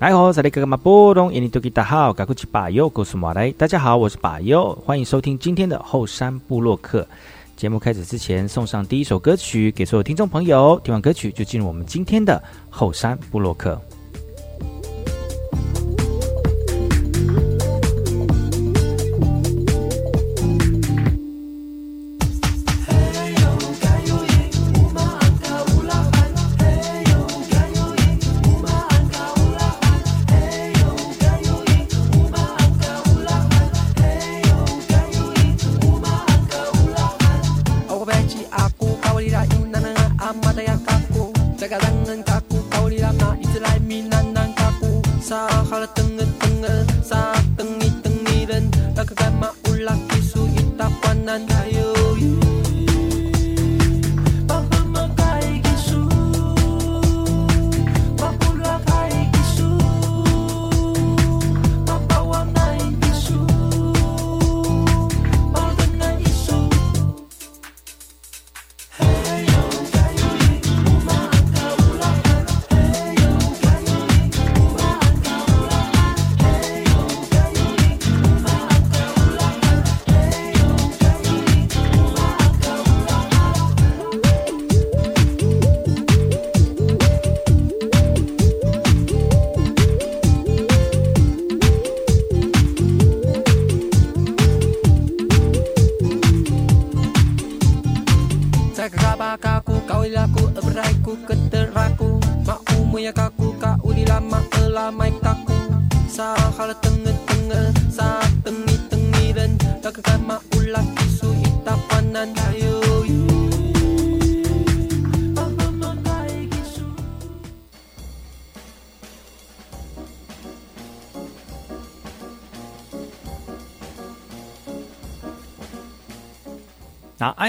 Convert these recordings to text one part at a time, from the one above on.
来好，这里哥哥马波东，印尼多吉大好，赶快去把右告诉马来。大家好，我是巴尤，欢迎收听今天的后山部落客。节目开始之前，送上第一首歌曲给所有听众朋友。听完歌曲就进入我们今天的后山部落客。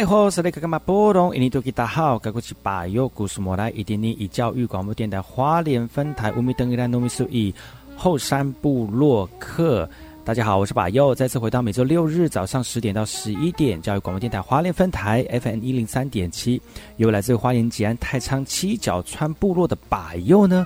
那爱好是那个嘛波动？印尼多吉大好，该过去把右古苏莫来一点点以教育广播电台花莲分台乌米登伊拉诺米苏以后山部落客。大家好，我是把右，再次回到每周六日早上十点到十一点教育广播电台花莲分台 FM 一零三点七，由来自花莲吉安太仓七角川部落的把右呢。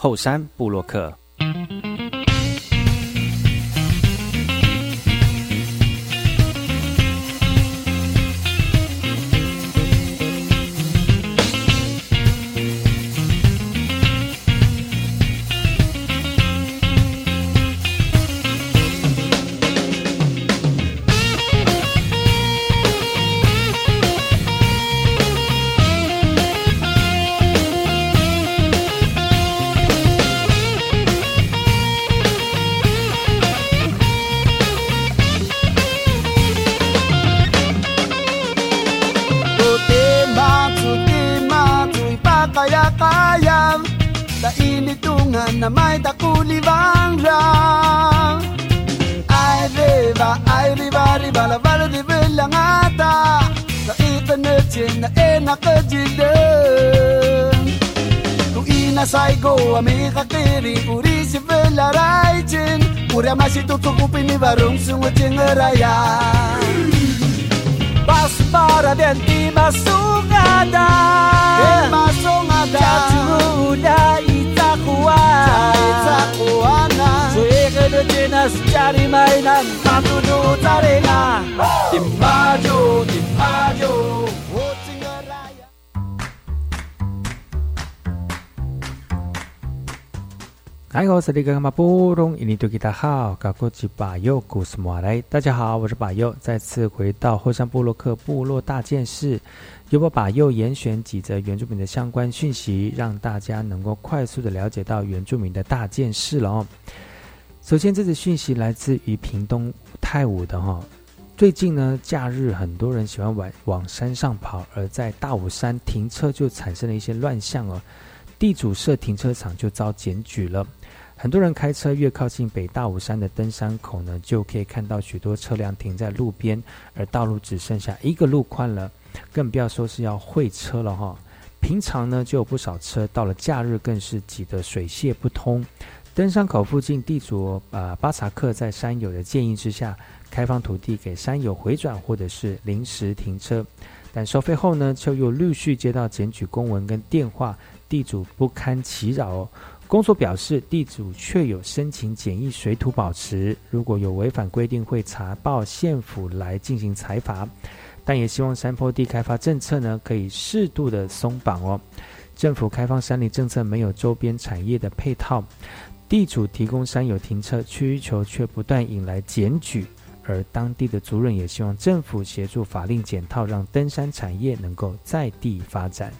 后山布洛克。kuping di warung sungai raya. Pas para denti tiba ada. Masuk ada. Cacu udah itakuan Itakuana Suike do jenas cari mainan. Tantu du tarena Tim maju, tim maju. 哎，我是那个马布隆，印尼多吉大好，高国吉巴佑古斯马来，大家好，我是巴佑，再次回到后山部落克部落大件事，由我巴佑严选几则原住民的相关讯息，让大家能够快速的了解到原住民的大件事了哦。首先，这则讯息来自于屏东泰武的哈，最近呢，假日很多人喜欢往往山上跑，而在大武山停车就产生了一些乱象哦，地主设停车场就遭检举了。很多人开车越靠近北大武山的登山口呢，就可以看到许多车辆停在路边，而道路只剩下一个路宽了，更不要说是要会车了哈。平常呢就有不少车，到了假日更是挤得水泄不通。登山口附近地主啊巴萨克在山友的建议之下，开放土地给山友回转或者是临时停车，但收费后呢，就又陆续接到检举公文跟电话，地主不堪其扰哦。公所表示，地主确有申请简易水土保持，如果有违反规定，会查报县府来进行裁罚。但也希望山坡地开发政策呢，可以适度的松绑哦。政府开放山林政策没有周边产业的配套，地主提供山有停车需求却不断引来检举，而当地的族人也希望政府协助法令检套，让登山产业能够在地发展。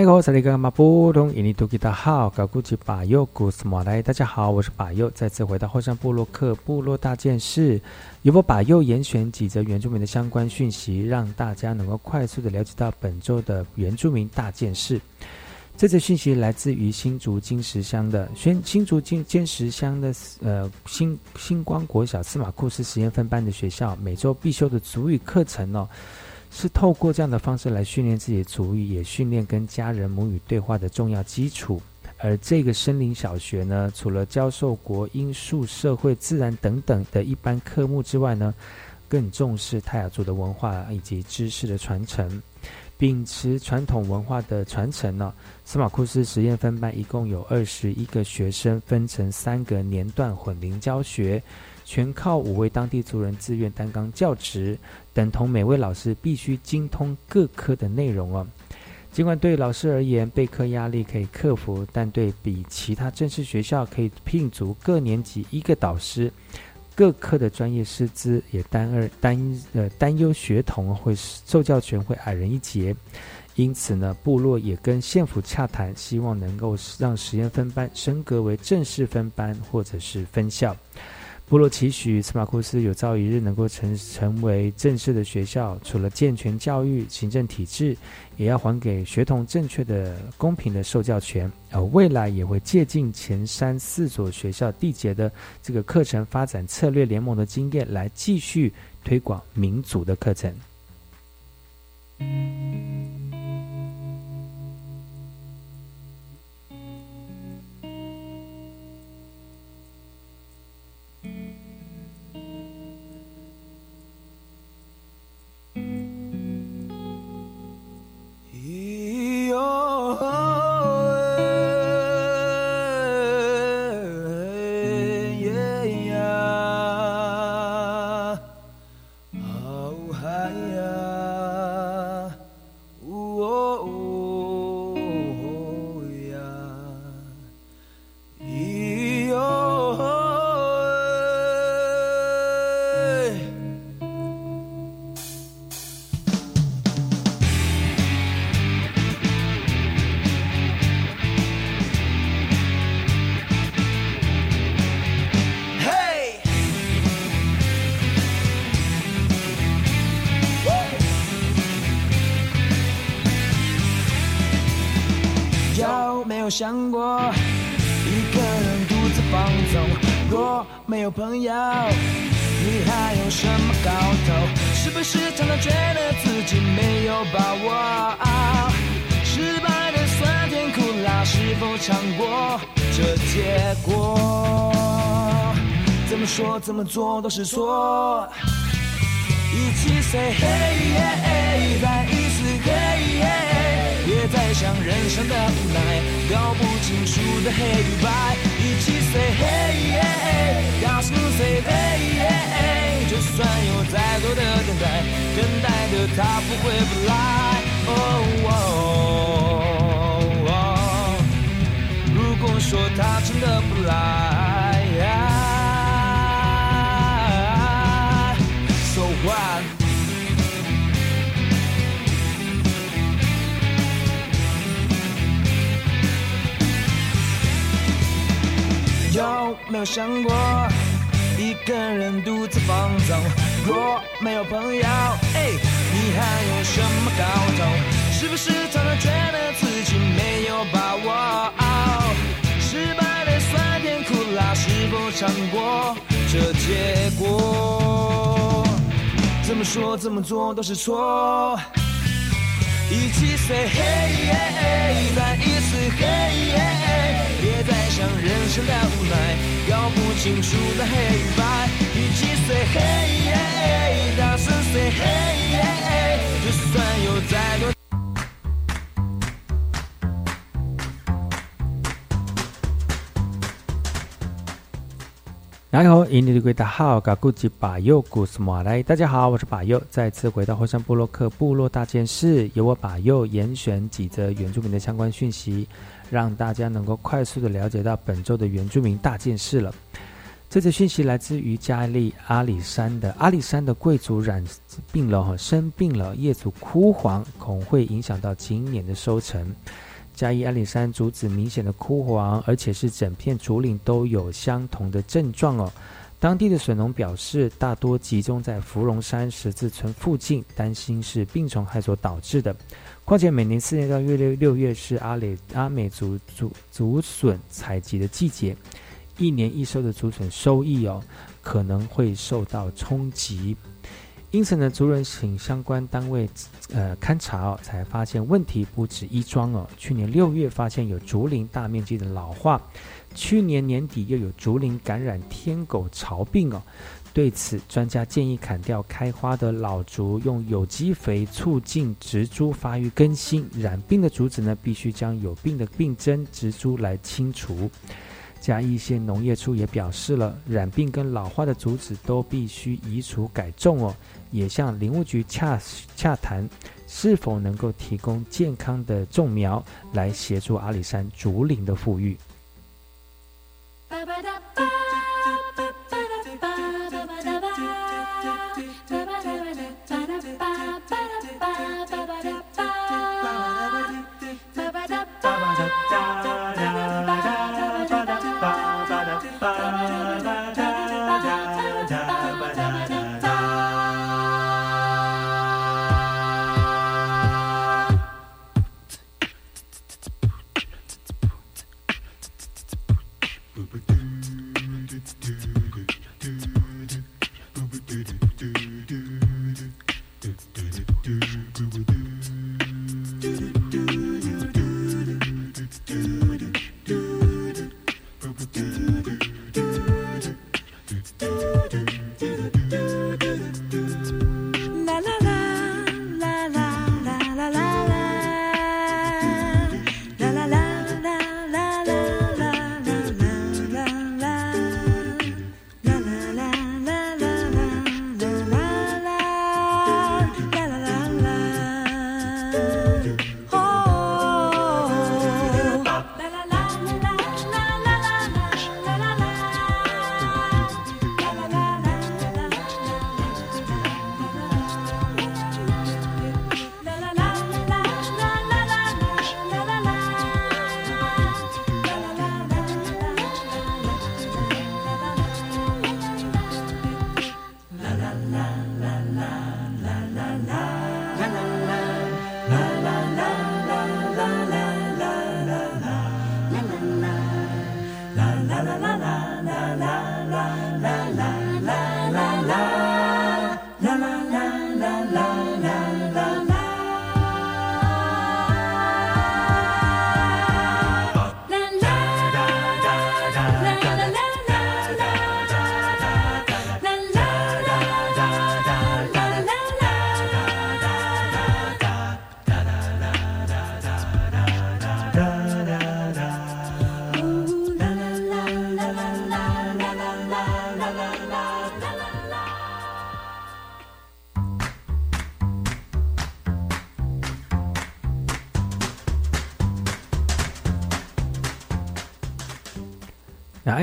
大家好，高吉巴佑古斯马来，大家好，我是巴佑，再次回到后山部落克部落大件事，由我巴佑严选几则原住民的相关讯息，让大家能够快速的了解到本周的原住民大件事。这则讯息来自于新竹金石乡的新新竹金金石乡的呃星星光国小司马库斯实验分班的学校，每周必修的族语课程哦。是透过这样的方式来训练自己的族语，也训练跟家人母语对话的重要基础。而这个森林小学呢，除了教授国英数社会自然等等的一般科目之外呢，更重视泰雅族的文化以及知识的传承，秉持传统文化的传承呢。司马库斯实验分班一共有二十一个学生，分成三个年段混龄教学。全靠五位当地族人自愿担纲教职，等同每位老师必须精通各科的内容哦。尽管对老师而言备课压力可以克服，但对比其他正式学校可以聘足各年级一个导师，各科的专业师资也担二担呃担忧学童会受教权会矮人一截。因此呢，部落也跟县府洽谈，希望能够让实验分班升格为正式分班或者是分校。部落期许斯马库斯有朝一日能够成成为正式的学校，除了健全教育行政体制，也要还给学童正确的、公平的受教权。而未来也会借鉴前山四所学校缔结的这个课程发展策略联盟的经验，来继续推广民主的课程。说怎么做都是错。一起 say hey，再一次 hey。别再想人生的无奈，搞不清楚的黑与白，一起 say hey，告诉 say hey，就算有再多的等待，等待的他不会不来。哦如果说他真的不来有没有想过一个人独自放纵？若没有朋友，哎，你还有什么搞头？是不是常常觉得自己没有把握？失败的酸甜苦辣，是否尝过这结果？怎么说怎么做都是错。一起 say hey，再一次 hey，别再想人生的无奈，搞不清楚的黑与白。一起 say hey，大声 say hey，就算有再多。然后，印尼的贵大号，嘎古吉巴佑古斯马来，大家好，我是巴佑，再次回到火山部落克部落大件事，由我巴佑严选几则原住民的相关讯息，让大家能够快速的了解到本周的原住民大件事了。这则讯息来自于加利阿里山的阿里山的贵族染病了哈，生病了，业主枯黄，恐会影响到今年的收成。嘉义阿里山竹子明显的枯黄，而且是整片竹林都有相同的症状哦。当地的水农表示，大多集中在芙蓉山十字村附近，担心是病虫害所导致的。况且每年四月到月六六月是阿里阿美族竹竹笋采集的季节，一年一收的竹笋收益哦可能会受到冲击。因此呢，族人请相关单位呃勘察哦，才发现问题不止一桩哦。去年六月发现有竹林大面积的老化。去年年底又有竹林感染天狗巢病哦，对此专家建议砍掉开花的老竹，用有机肥促进植株发育更新。染病的竹子呢，必须将有病的病针植株来清除。嘉义县农业处也表示了，染病跟老化的竹子都必须移除改种哦，也向林务局洽洽谈，是否能够提供健康的种苗来协助阿里山竹林的富裕。Ba-ba-da-ba.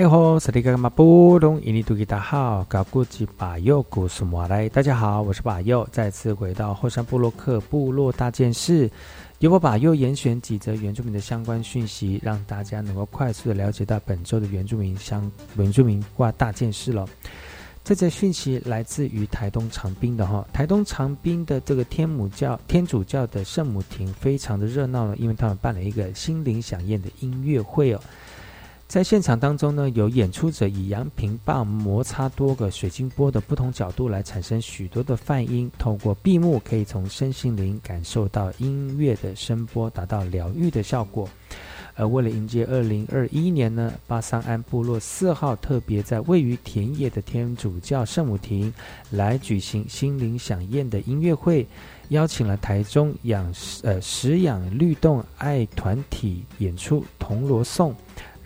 哎吼，萨利格马布隆伊尼图吉达好，高古吉巴佑古苏马来，大家好，我是巴佑，再次回到后山部落克部落大件事，由我巴佑严选几则原住民的相关讯息，让大家能够快速的了解到本周的原住民相原住民挂大件事了。这则讯息来自于台东长滨的哈，台东长滨的这个天母教天主教的圣母亭非常的热闹了，因为他们办了一个心灵响宴的音乐会哦。在现场当中呢，有演出者以扬平棒摩擦多个水晶波的不同角度来产生许多的泛音，透过闭目可以从身心灵感受到音乐的声波，达到疗愈的效果。而为了迎接二零二一年呢，巴桑安部落四号特别在位于田野的天主教圣母亭来举行心灵响宴的音乐会，邀请了台中养呃食养律动爱团体演出铜锣颂。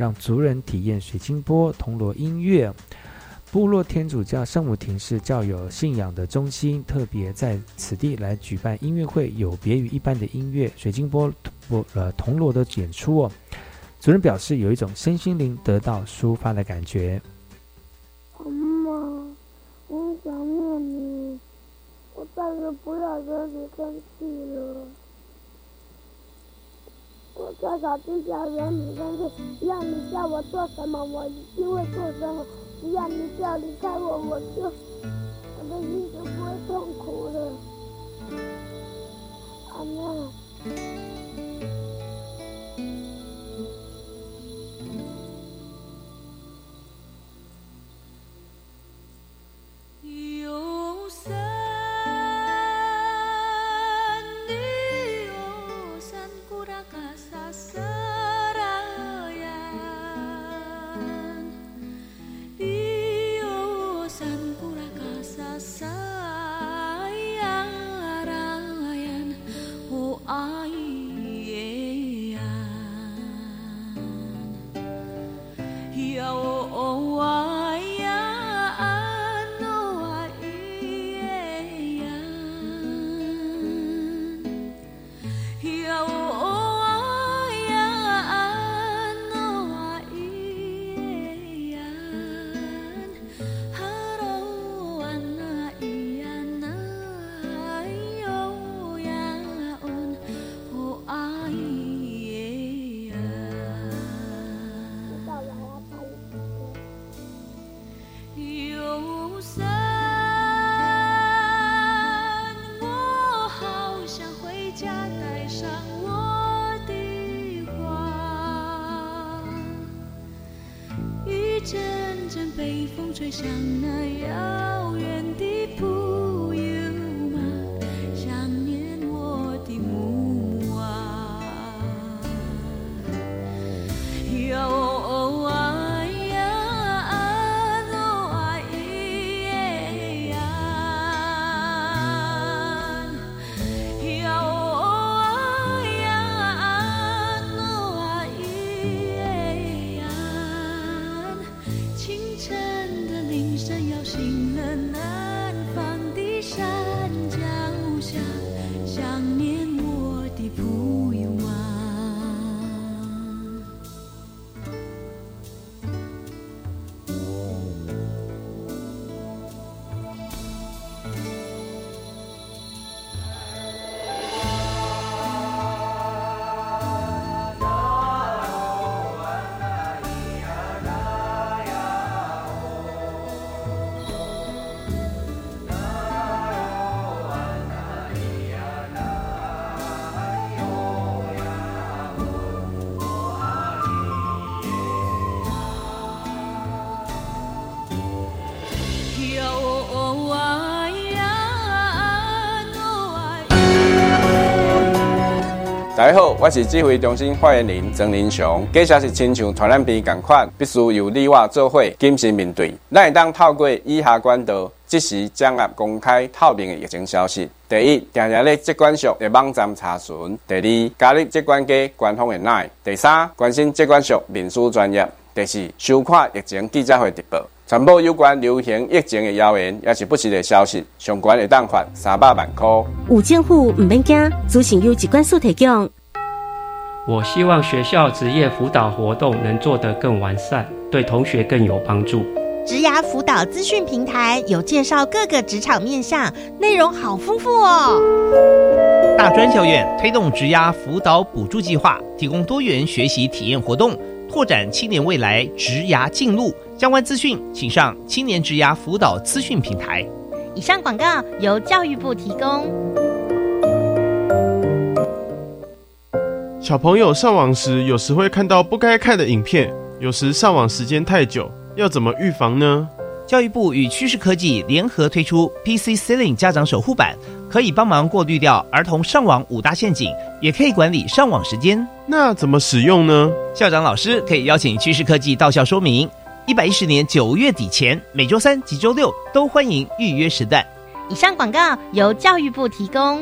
让族人体验水晶波、铜锣音乐。部落天主教圣母庭是教友信仰的中心，特别在此地来举办音乐会，有别于一般的音乐水晶波、呃铜锣的演出哦。族人表示有一种身心灵得到抒发的感觉。妈妈，我想念你，我再也不要惹你生气了。我多少次想惹你生气，要你叫我做什么，我一定会做什么；只要你不要离开我，我就我的心就不会痛苦了。阿像那样正摇醒了南方的山脚下。我是指挥中心发言人曾林雄。接下是亲像传染病共款，必须由你我做伙谨慎面对。咱会当透过以下管道，即时掌握公开透明的疫情消息。第一，定定咧疾管署的网站查询；第二，加入疾管局官方的 LINE；第三，关心疾管署面书专业；第四，收看疫情记者会直播。传播有关流行疫情的谣言，也是不实的消息，相关的档罚三百万块。有政府唔免惊，资讯由机关所提供。我希望学校职业辅导活动能做得更完善，对同学更有帮助。职涯辅导资讯平台有介绍各个职场面向，内容好丰富哦。大专校院推动职涯辅导补助计划，提供多元学习体验活动，拓展青年未来职涯进路。相关资讯，请上青年职涯辅导资讯平台。以上广告由教育部提供。小朋友上网时，有时会看到不该看的影片，有时上网时间太久，要怎么预防呢？教育部与趋势科技联合推出 PC Ceiling 家长守护版，可以帮忙过滤掉儿童上网五大陷阱，也可以管理上网时间。那怎么使用呢？校长老师可以邀请趋势科技到校说明。一百一十年九月底前，每周三及周六都欢迎预约时段。以上广告由教育部提供。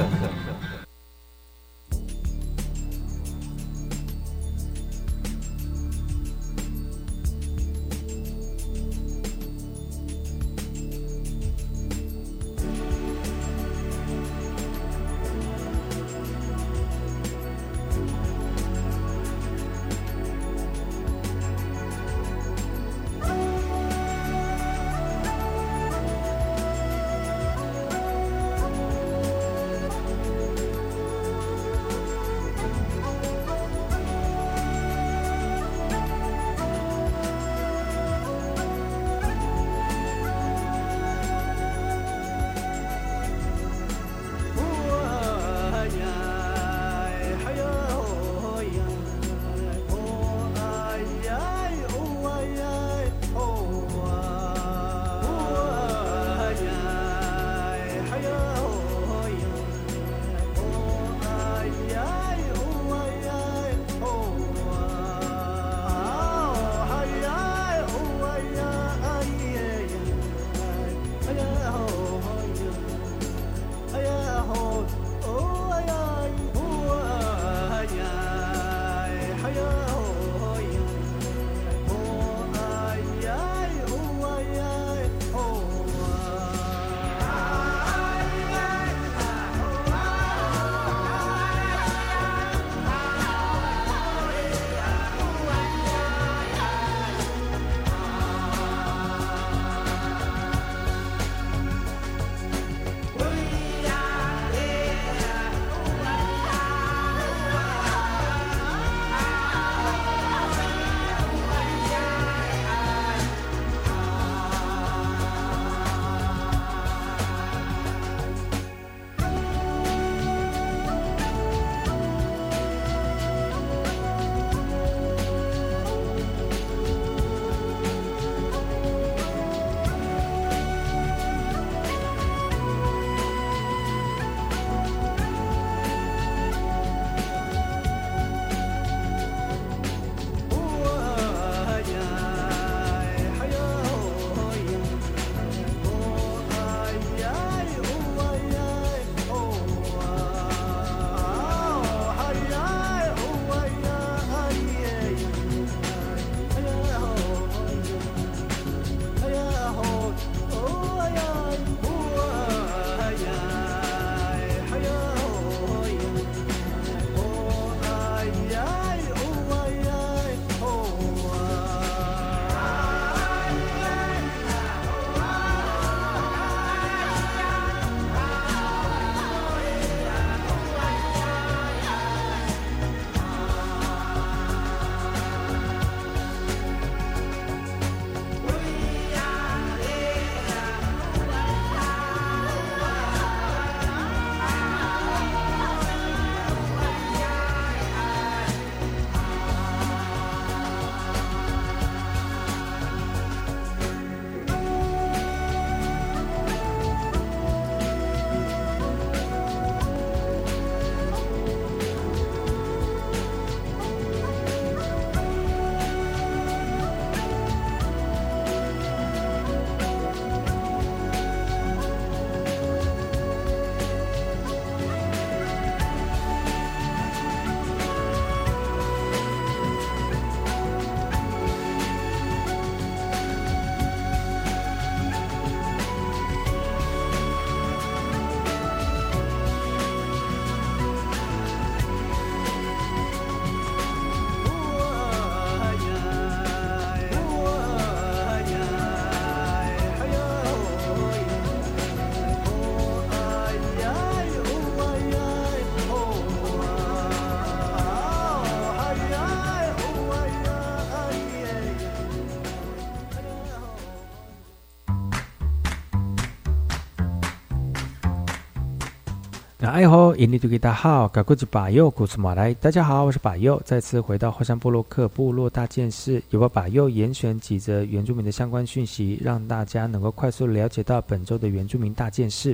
爱好印尼多吉大好，嘎古吉巴佑古斯马来，大家好，我是巴佑，再次回到后山部落克部落大件事，由我巴佑严选几则原住民的相关讯息，让大家能够快速了解到本周的原住民大件事。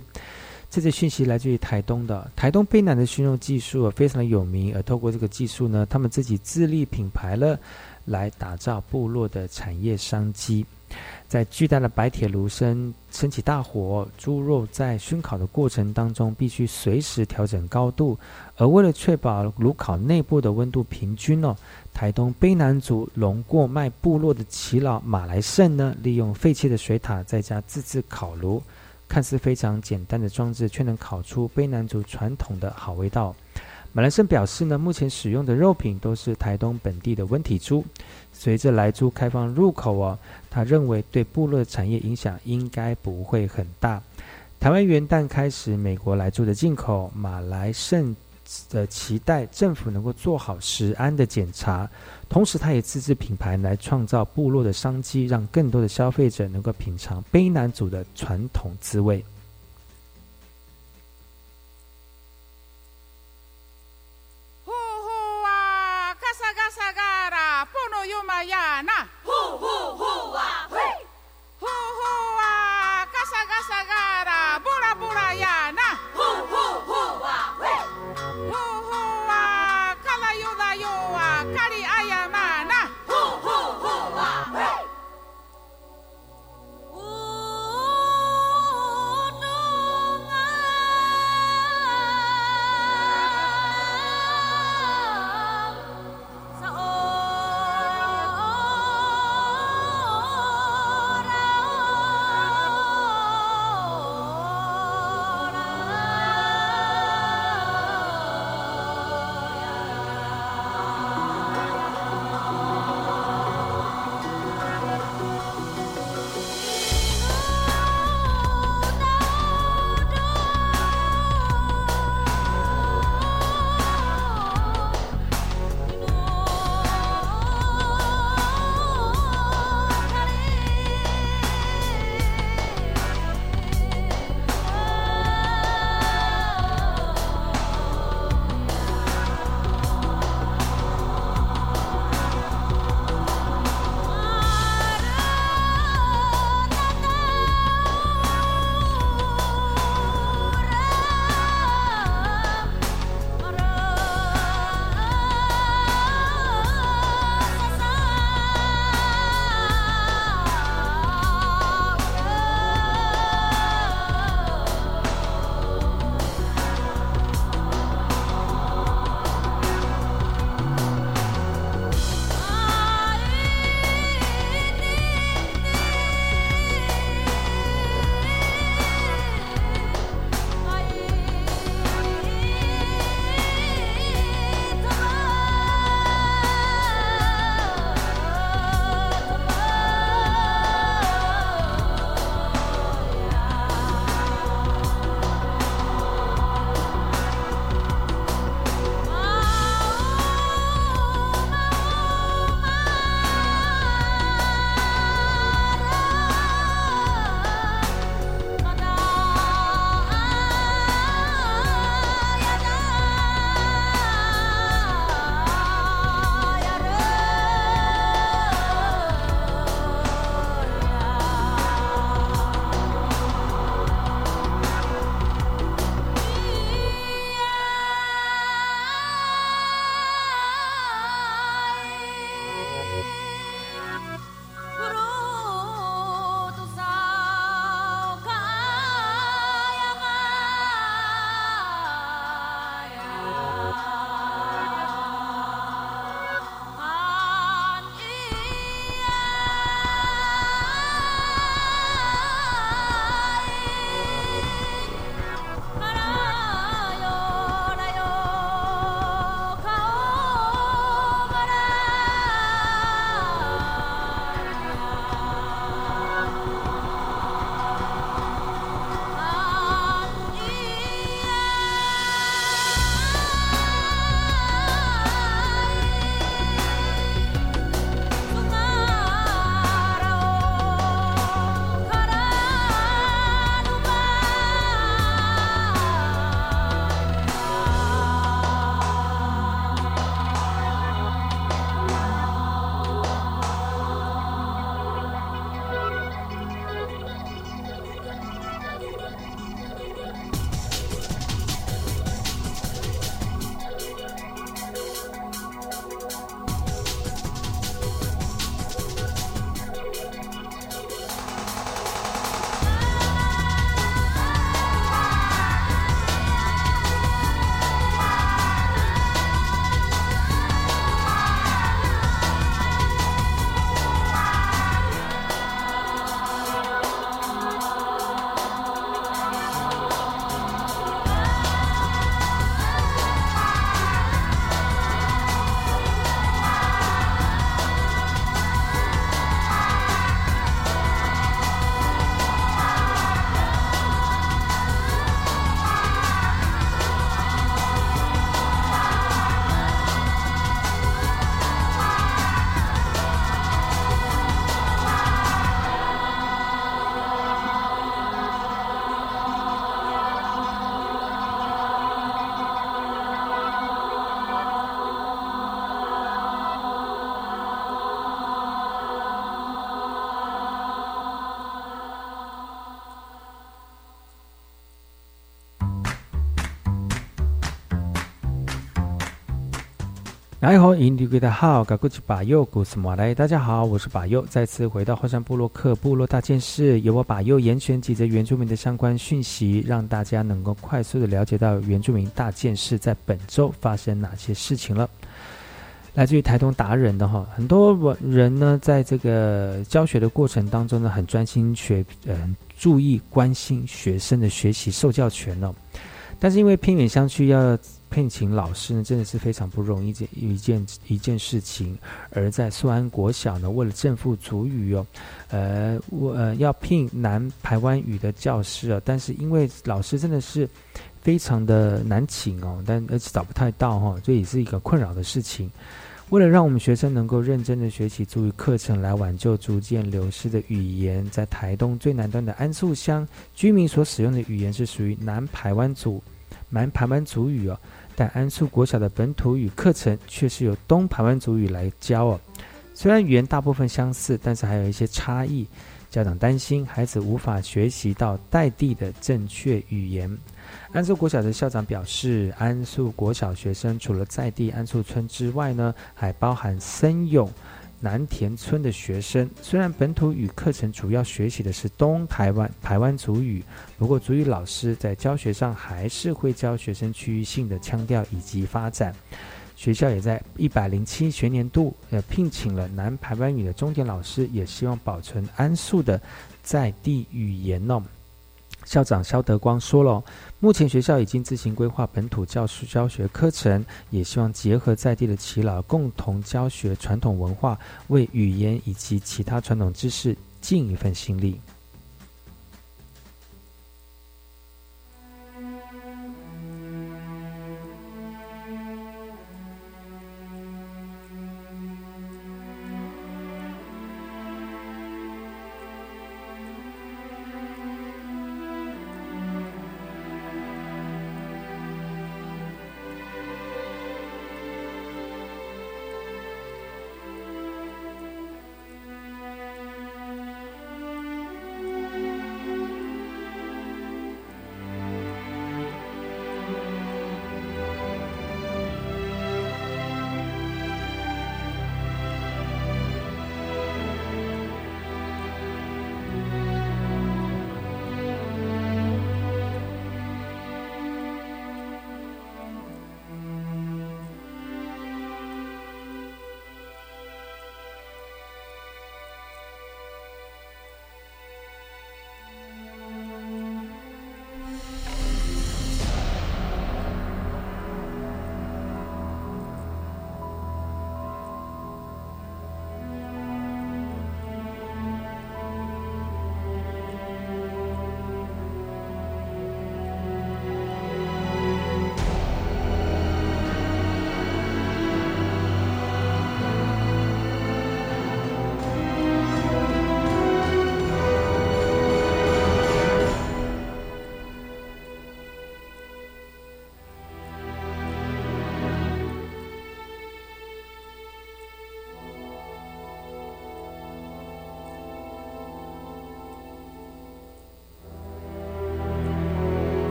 这则讯息来自于台东的台东卑南的驯肉技术非常的有名，而透过这个技术呢，他们自己自立品牌了，来打造部落的产业商机。在巨大的白铁炉升升起大火，猪肉在熏烤的过程当中必须随时调整高度，而为了确保炉烤内部的温度平均哦，台东卑南族龙过麦部落的耆老马来胜呢，利用废弃的水塔再加自制烤炉，看似非常简单的装置，却能烤出卑南族传统的好味道。马来胜表示呢，目前使用的肉品都是台东本地的温体猪。随着来猪开放入口哦，他认为对部落产业影响应该不会很大。台湾元旦开始美国来猪的进口，马来胜的期待政府能够做好食安的检查，同时他也自制品牌来创造部落的商机，让更多的消费者能够品尝卑南族的传统滋味。Yumayana. Hoo, hoo, hoo, ah, Hoo, hoo, ah, gasa, gasa, gasa. 然后，印度的好，嘎古吉巴佑古斯马来，大家好，我是巴佑，再次回到后山部落克部落大件事，由我巴佑严选几则原住民的相关讯息，让大家能够快速的了解到原住民大件事在本周发生哪些事情了。来自于台东达人的哈，很多人呢，在这个教学的过程当中呢，很专心学，嗯，注意关心学生的学习受教权哦。但是因为偏远乡区要聘请老师呢，真的是非常不容易件一件一件事情。而在苏安国小呢，为了正负主语哦，呃，我呃要聘南台湾语的教师啊，但是因为老师真的是非常的难请哦，但而且找不太到哈，这也是一个困扰的事情。为了让我们学生能够认真的学习注意课程，来挽救逐渐流失的语言，在台东最南端的安素乡，居民所使用的语言是属于南排湾族南排湾族语哦。但安素国小的本土语课程却是由东台湾族语来教哦。虽然语言大部分相似，但是还有一些差异。家长担心孩子无法学习到在地的正确语言。安素国小的校长表示，安素国小学生除了在地安素村之外呢，还包含森永、南田村的学生。虽然本土语课程主要学习的是东台湾台湾族语，不过族语老师在教学上还是会教学生区域性的腔调以及发展。学校也在一百零七学年度呃聘请了南台湾语的重点老师，也希望保存安素的在地语言哦。校长肖德光说了，目前学校已经自行规划本土教师教学课程，也希望结合在地的耆老，共同教学传统文化，为语言以及其他传统知识尽一份心力。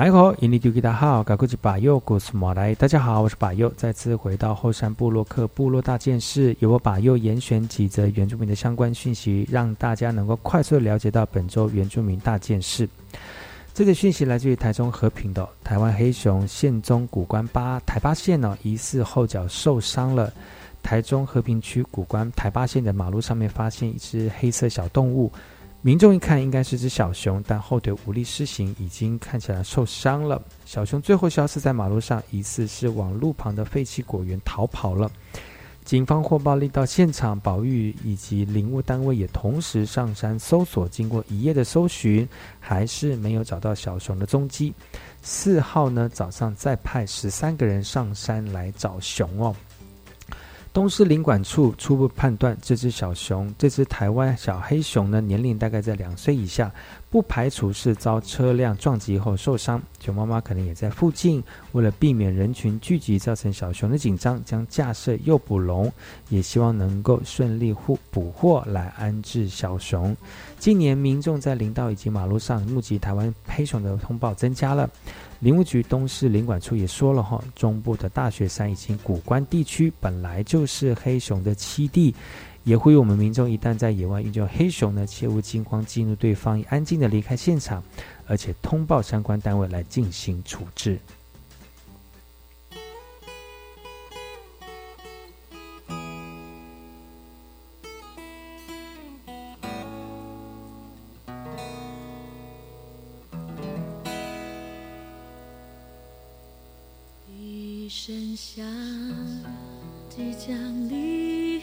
来好，印尼丢给大好，赶过去把右古斯马来。大家好，我是把右，再次回到后山部落克部落大件事，由我把右严选几则原住民的相关讯息，让大家能够快速了解到本周原住民大件事。这个讯息来自于台中和平的台湾黑熊县中古关八台八县呢，疑似后脚受伤了。台中和平区古关台八线的马路上面发现一只黑色小动物。民众一看，应该是只小熊，但后腿无力施行，已经看起来受伤了。小熊最后消失在马路上，疑似是往路旁的废弃果园逃跑了。警方获报令到现场，保育以及林务单位也同时上山搜索。经过一夜的搜寻，还是没有找到小熊的踪迹。四号呢，早上再派十三个人上山来找熊哦。东市领馆处初步判断，这只小熊，这只台湾小黑熊呢，年龄大概在两岁以下，不排除是遭车辆撞击后受伤。熊妈妈可能也在附近，为了避免人群聚集造成小熊的紧张，将架设诱捕笼，也希望能够顺利获捕获来安置小熊。近年民众在林道以及马路上目击台湾黑熊的通报增加了。林务局东市林管处也说了哈，中部的大雪山以及古关地区本来就是黑熊的栖地，也呼吁我们民众一旦在野外遇见黑熊呢，切勿惊慌进入对方，安静的离开现场，而且通报相关单位来进行处置。声响即将离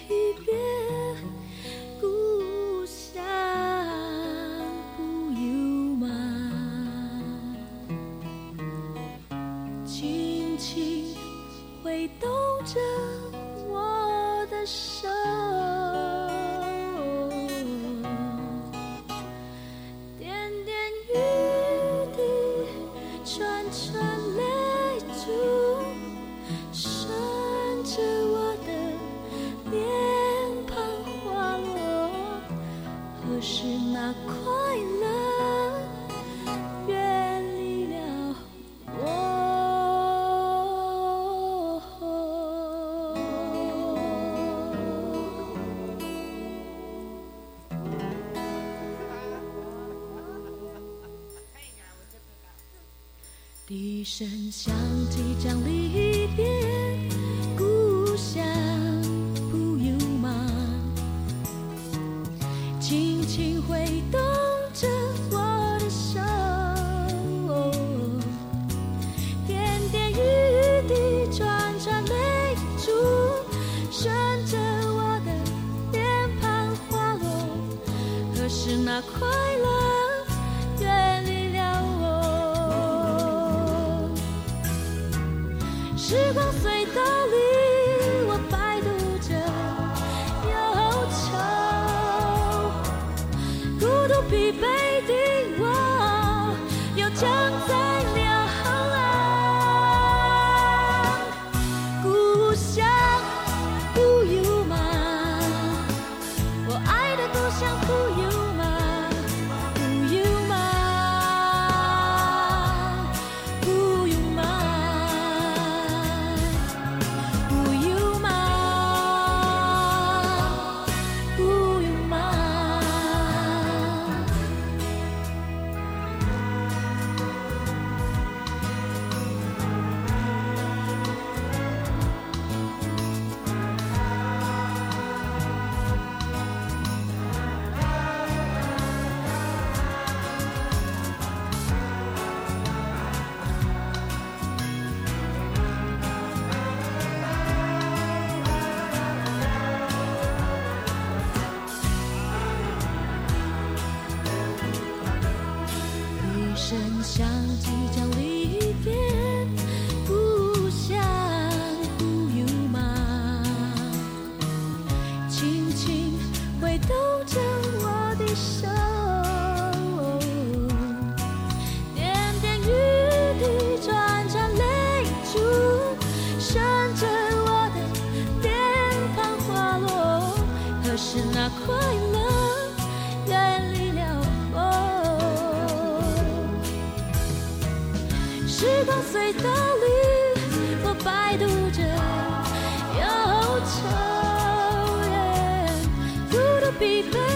声响即将离 疲惫的 sweet.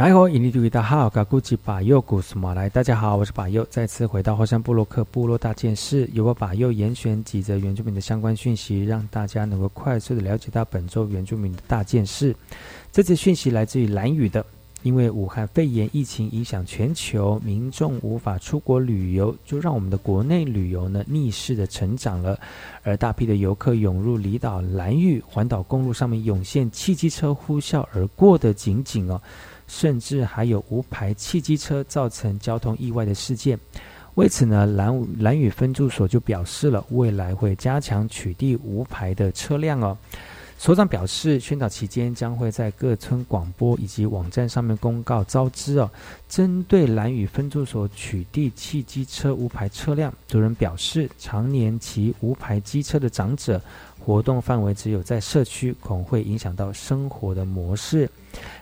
然后，印尼对大好，嘎古吉巴佑古斯马来，大家好，我是巴佑，再次回到后山部落克部落大件事，由我巴佑严选几则原住民的相关讯息，让大家能够快速的了解到本周原住民的大件事。这次讯息来自于蓝屿的，因为武汉肺炎疫情影响全球，民众无法出国旅游，就让我们的国内旅游呢逆势的成长了，而大批的游客涌入离岛蓝屿环岛公路上面涌现汽机车呼啸而过的景景哦。甚至还有无牌汽机车造成交通意外的事件。为此呢，蓝蓝屿分驻所就表示了，未来会加强取缔无牌的车辆哦。所长表示，宣导期间将会在各村广播以及网站上面公告招知哦。针对蓝屿分驻所取缔汽机车无牌车辆，主任表示，常年骑无牌机车的长者，活动范围只有在社区，恐会影响到生活的模式。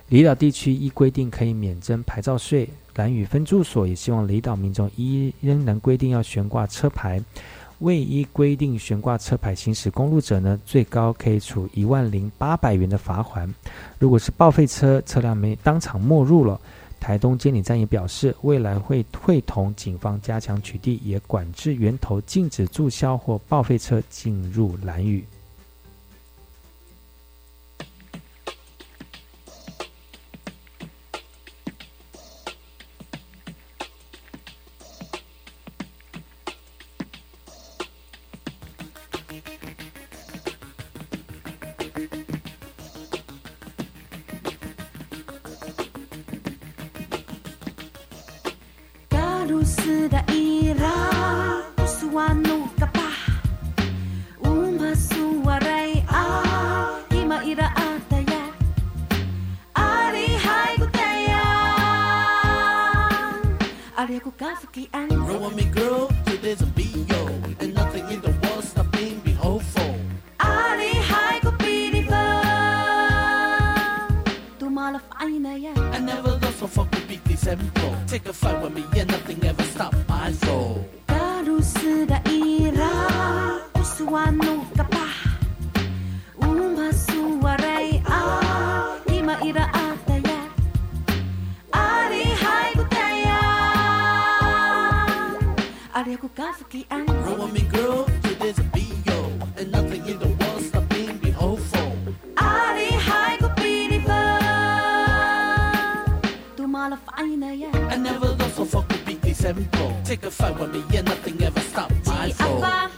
离岛地区依规定可以免征牌照税，蓝屿分驻所也希望离岛民众依仍然规定要悬挂车牌。未依规定悬挂车牌行驶公路者呢，最高可以处一万零八百元的罚款。如果是报废车，车辆没当场没入了。台东监理站也表示，未来会会同警方加强取缔，也管制源头，禁止注销或报废车进入蓝屿。yeah. I never lost so fuck with BK74. Take a fight with me, yeah, nothing ever stopped my soul.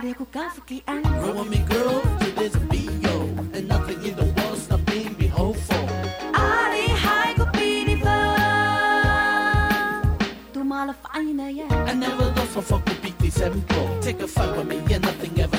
하려고가 속이 안 Roll with me girl, it is And nothing in the world's not being be hopeful. 아리 하이고 beautiful 또 말아 yeah. I never lost my fuck with these 7 Take a fight with me yeah, nothing ever